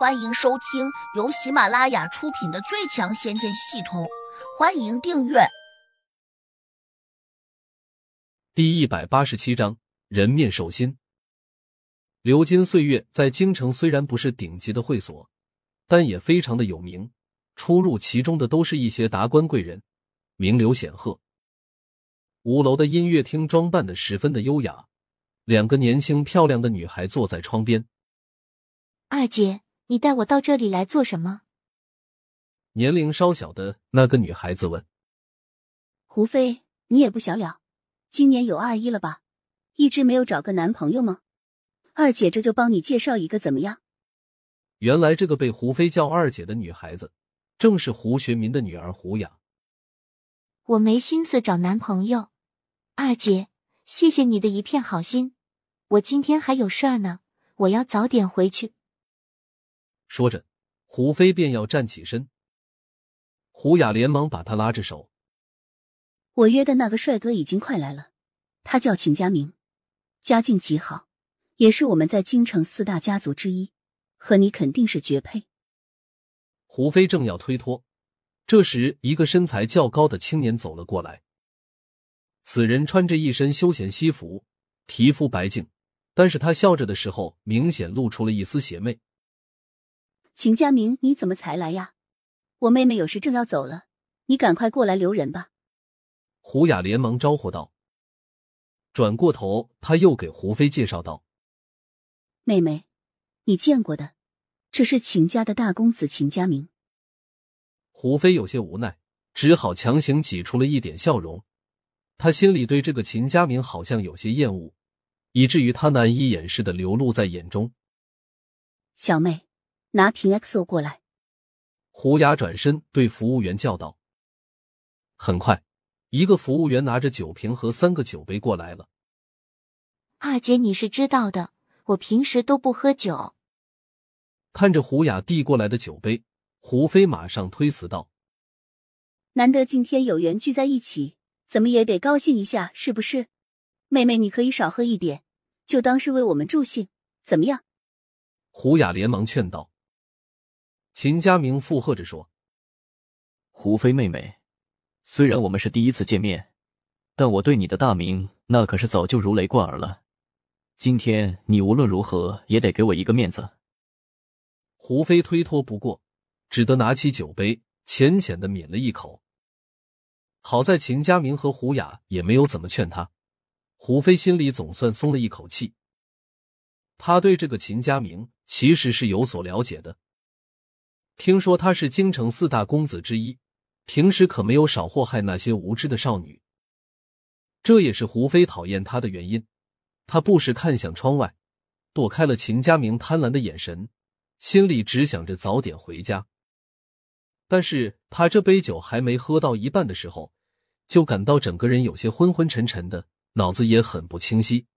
欢迎收听由喜马拉雅出品的《最强仙剑系统》，欢迎订阅。第一百八十七章人面兽心。流金岁月在京城虽然不是顶级的会所，但也非常的有名。出入其中的都是一些达官贵人，名流显赫。五楼的音乐厅装扮的十分的优雅，两个年轻漂亮的女孩坐在窗边。二姐。你带我到这里来做什么？年龄稍小的那个女孩子问：“胡飞，你也不小了，今年有二一了吧？一直没有找个男朋友吗？二姐这就帮你介绍一个，怎么样？”原来这个被胡飞叫二姐的女孩子，正是胡学民的女儿胡雅。我没心思找男朋友，二姐，谢谢你的一片好心。我今天还有事儿呢，我要早点回去。说着，胡飞便要站起身，胡雅连忙把他拉着手。我约的那个帅哥已经快来了，他叫秦家明，家境极好，也是我们在京城四大家族之一，和你肯定是绝配。胡飞正要推脱，这时一个身材较高的青年走了过来。此人穿着一身休闲西服，皮肤白净，但是他笑着的时候，明显露出了一丝邪魅。秦佳明，你怎么才来呀？我妹妹有事正要走了，你赶快过来留人吧。胡雅连忙招呼道。转过头，他又给胡飞介绍道：“妹妹，你见过的，这是秦家的大公子秦佳明。”胡飞有些无奈，只好强行挤出了一点笑容。他心里对这个秦佳明好像有些厌恶，以至于他难以掩饰的流露在眼中。小妹。拿瓶 XO 过来。胡雅转身对服务员叫道：“很快，一个服务员拿着酒瓶和三个酒杯过来了。”二姐，你是知道的，我平时都不喝酒。看着胡雅递过来的酒杯，胡飞马上推辞道：“难得今天有缘聚在一起，怎么也得高兴一下，是不是？妹妹，你可以少喝一点，就当是为我们助兴，怎么样？”胡雅连忙劝道。秦佳明附和着说：“胡飞妹妹，虽然我们是第一次见面，但我对你的大名那可是早就如雷贯耳了。今天你无论如何也得给我一个面子。”胡飞推脱不过，只得拿起酒杯，浅浅的抿了一口。好在秦佳明和胡雅也没有怎么劝他，胡飞心里总算松了一口气。他对这个秦佳明其实是有所了解的。听说他是京城四大公子之一，平时可没有少祸害那些无知的少女。这也是胡飞讨厌他的原因。他不时看向窗外，躲开了秦家明贪婪的眼神，心里只想着早点回家。但是他这杯酒还没喝到一半的时候，就感到整个人有些昏昏沉沉的，脑子也很不清晰。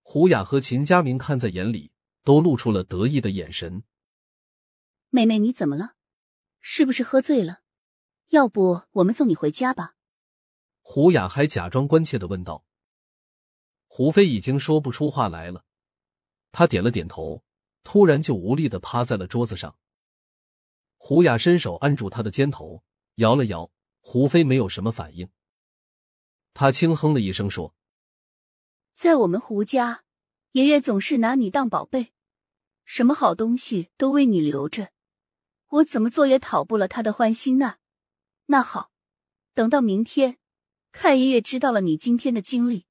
胡雅和秦家明看在眼里，都露出了得意的眼神。妹妹，你怎么了？是不是喝醉了？要不我们送你回家吧？胡雅还假装关切的问道。胡飞已经说不出话来了，他点了点头，突然就无力的趴在了桌子上。胡雅伸手按住他的肩头，摇了摇。胡飞没有什么反应，他轻哼了一声说：“在我们胡家，爷爷总是拿你当宝贝，什么好东西都为你留着。”我怎么做也讨不了他的欢心呢？那好，等到明天，看爷爷知道了你今天的经历，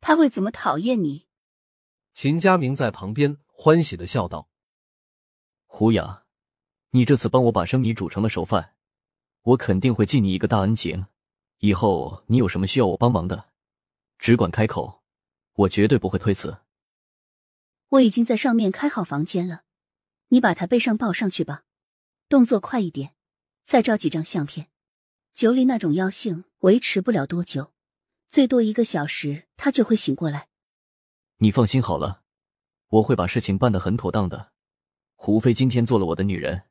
他会怎么讨厌你？秦佳明在旁边欢喜的笑道：“胡雅，你这次帮我把生米煮成了熟饭，我肯定会记你一个大恩情。以后你有什么需要我帮忙的，只管开口，我绝对不会推辞。”我已经在上面开好房间了，你把他背上抱上去吧。动作快一点，再照几张相片。酒里那种药性维持不了多久，最多一个小时，他就会醒过来。你放心好了，我会把事情办得很妥当的。胡飞今天做了我的女人，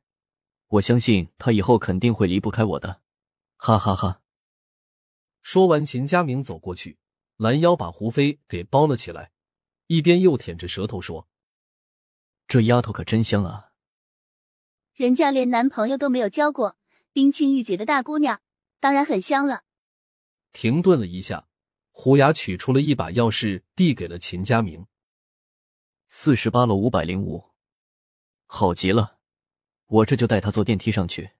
我相信他以后肯定会离不开我的。哈哈哈！说完，秦佳明走过去，拦腰把胡飞给包了起来，一边又舔着舌头说：“这丫头可真香啊！人家连男朋友都没有交过，冰清玉洁的大姑娘，当然很香了。停顿了一下，胡雅取出了一把钥匙，递给了秦佳明。四十八楼五百零五，好极了，我这就带他坐电梯上去。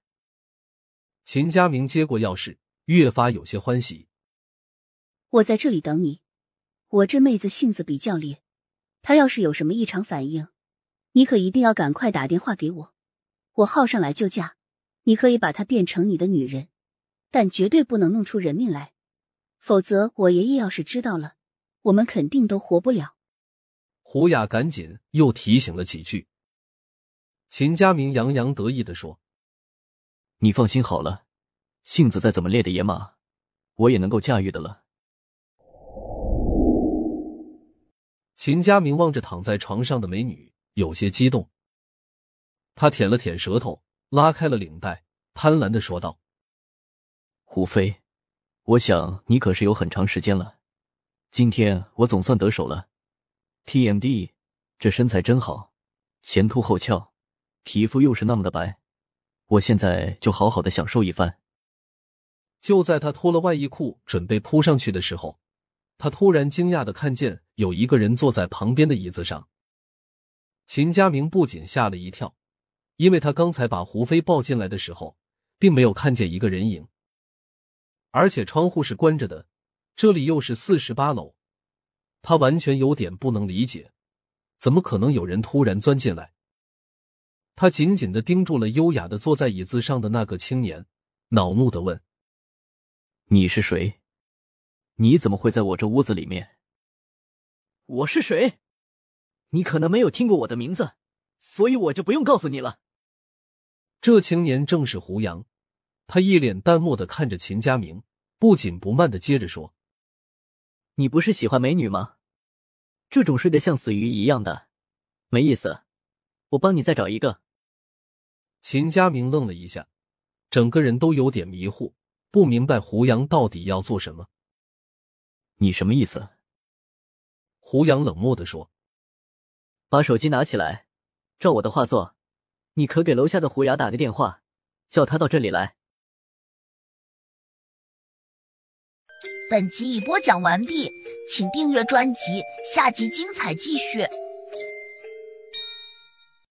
秦佳明接过钥匙，越发有些欢喜。我在这里等你。我这妹子性子比较烈，她要是有什么异常反应，你可一定要赶快打电话给我，我号上来就嫁。你可以把她变成你的女人，但绝对不能弄出人命来，否则我爷爷要是知道了，我们肯定都活不了。胡雅赶紧又提醒了几句。秦家明洋洋得意的说：“你放心好了，性子再怎么烈的野马，我也能够驾驭的了。”秦家明望着躺在床上的美女，有些激动。他舔了舔舌头，拉开了领带，贪婪的说道：“胡飞，我想你可是有很长时间了，今天我总算得手了。TMD，这身材真好，前凸后翘，皮肤又是那么的白，我现在就好好的享受一番。”就在他脱了外衣裤准备扑上去的时候。他突然惊讶的看见有一个人坐在旁边的椅子上。秦家明不仅吓了一跳，因为他刚才把胡飞抱进来的时候，并没有看见一个人影，而且窗户是关着的，这里又是四十八楼，他完全有点不能理解，怎么可能有人突然钻进来？他紧紧的盯住了优雅的坐在椅子上的那个青年，恼怒的问：“你是谁？”你怎么会在我这屋子里面？我是谁？你可能没有听过我的名字，所以我就不用告诉你了。这青年正是胡杨，他一脸淡漠的看着秦佳明，不紧不慢的接着说：“你不是喜欢美女吗？这种睡得像死鱼一样的，没意思。我帮你再找一个。”秦佳明愣了一下，整个人都有点迷糊，不明白胡杨到底要做什么。你什么意思？胡杨冷漠的说：“把手机拿起来，照我的话做。你可给楼下的虎牙打个电话，叫他到这里来。”本集已播讲完毕，请订阅专辑，下集精彩继续。